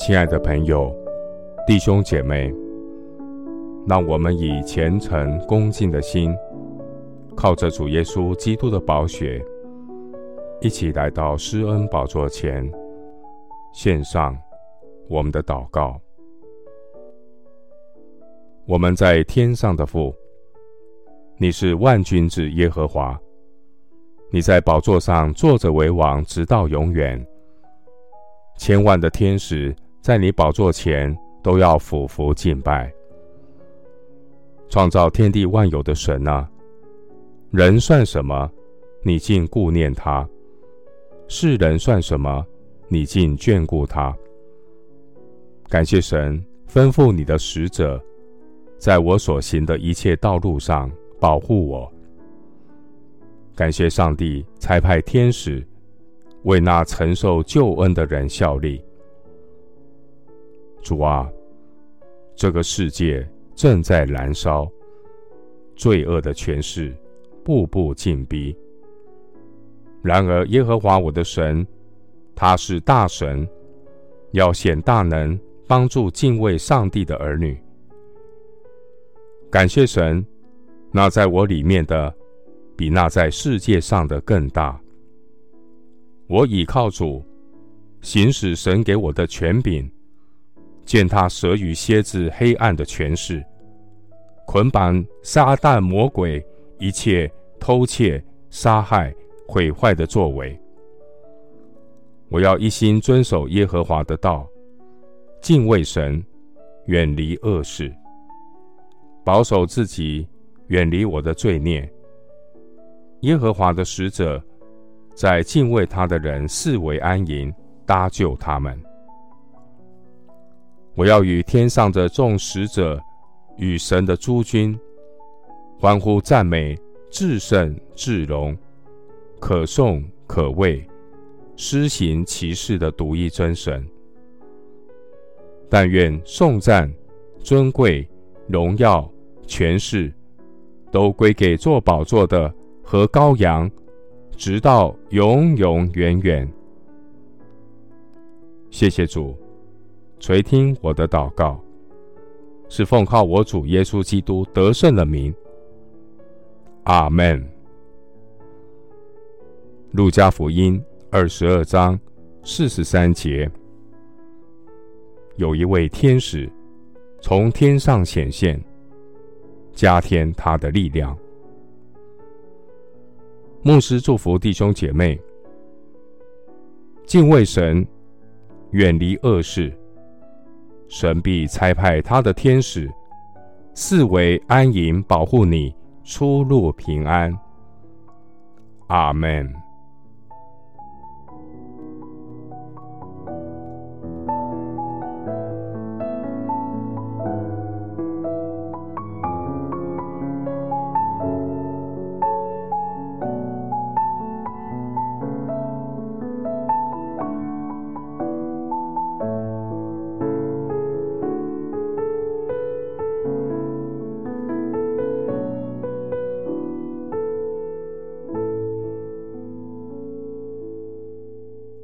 亲爱的朋友、弟兄姐妹，让我们以虔诚恭敬的心，靠着主耶稣基督的宝血，一起来到施恩宝座前，献上我们的祷告。我们在天上的父，你是万军之耶和华，你在宝座上坐着为王，直到永远。千万的天使。在你宝座前都要俯伏敬拜。创造天地万有的神啊，人算什么？你竟顾念他；世人算什么？你竟眷顾他。感谢神吩咐你的使者，在我所行的一切道路上保护我。感谢上帝差派天使为那承受救恩的人效力。主啊，这个世界正在燃烧，罪恶的权势步步紧逼。然而，耶和华我的神，他是大神，要显大能，帮助敬畏上帝的儿女。感谢神，那在我里面的，比那在世界上的更大。我倚靠主，行使神给我的权柄。践踏蛇与蝎子黑暗的权势，捆绑撒旦魔鬼一切偷窃、杀害、毁坏的作为。我要一心遵守耶和华的道，敬畏神，远离恶事，保守自己，远离我的罪孽。耶和华的使者在敬畏他的人四围安营，搭救他们。我要与天上的众使者，与神的诸君，欢呼赞美至圣至荣，可颂可畏，施行其事的独一真神。但愿颂赞、尊贵、荣耀、权势，都归给坐宝座的和羔羊，直到永永远远。谢谢主。垂听我的祷告，是奉靠我主耶稣基督得胜的名。阿门。路加福音二十二章四十三节，有一位天使从天上显现，加添他的力量。牧师祝福弟兄姐妹，敬畏神，远离恶事。神必差派他的天使，四维安营，保护你出入平安。阿门。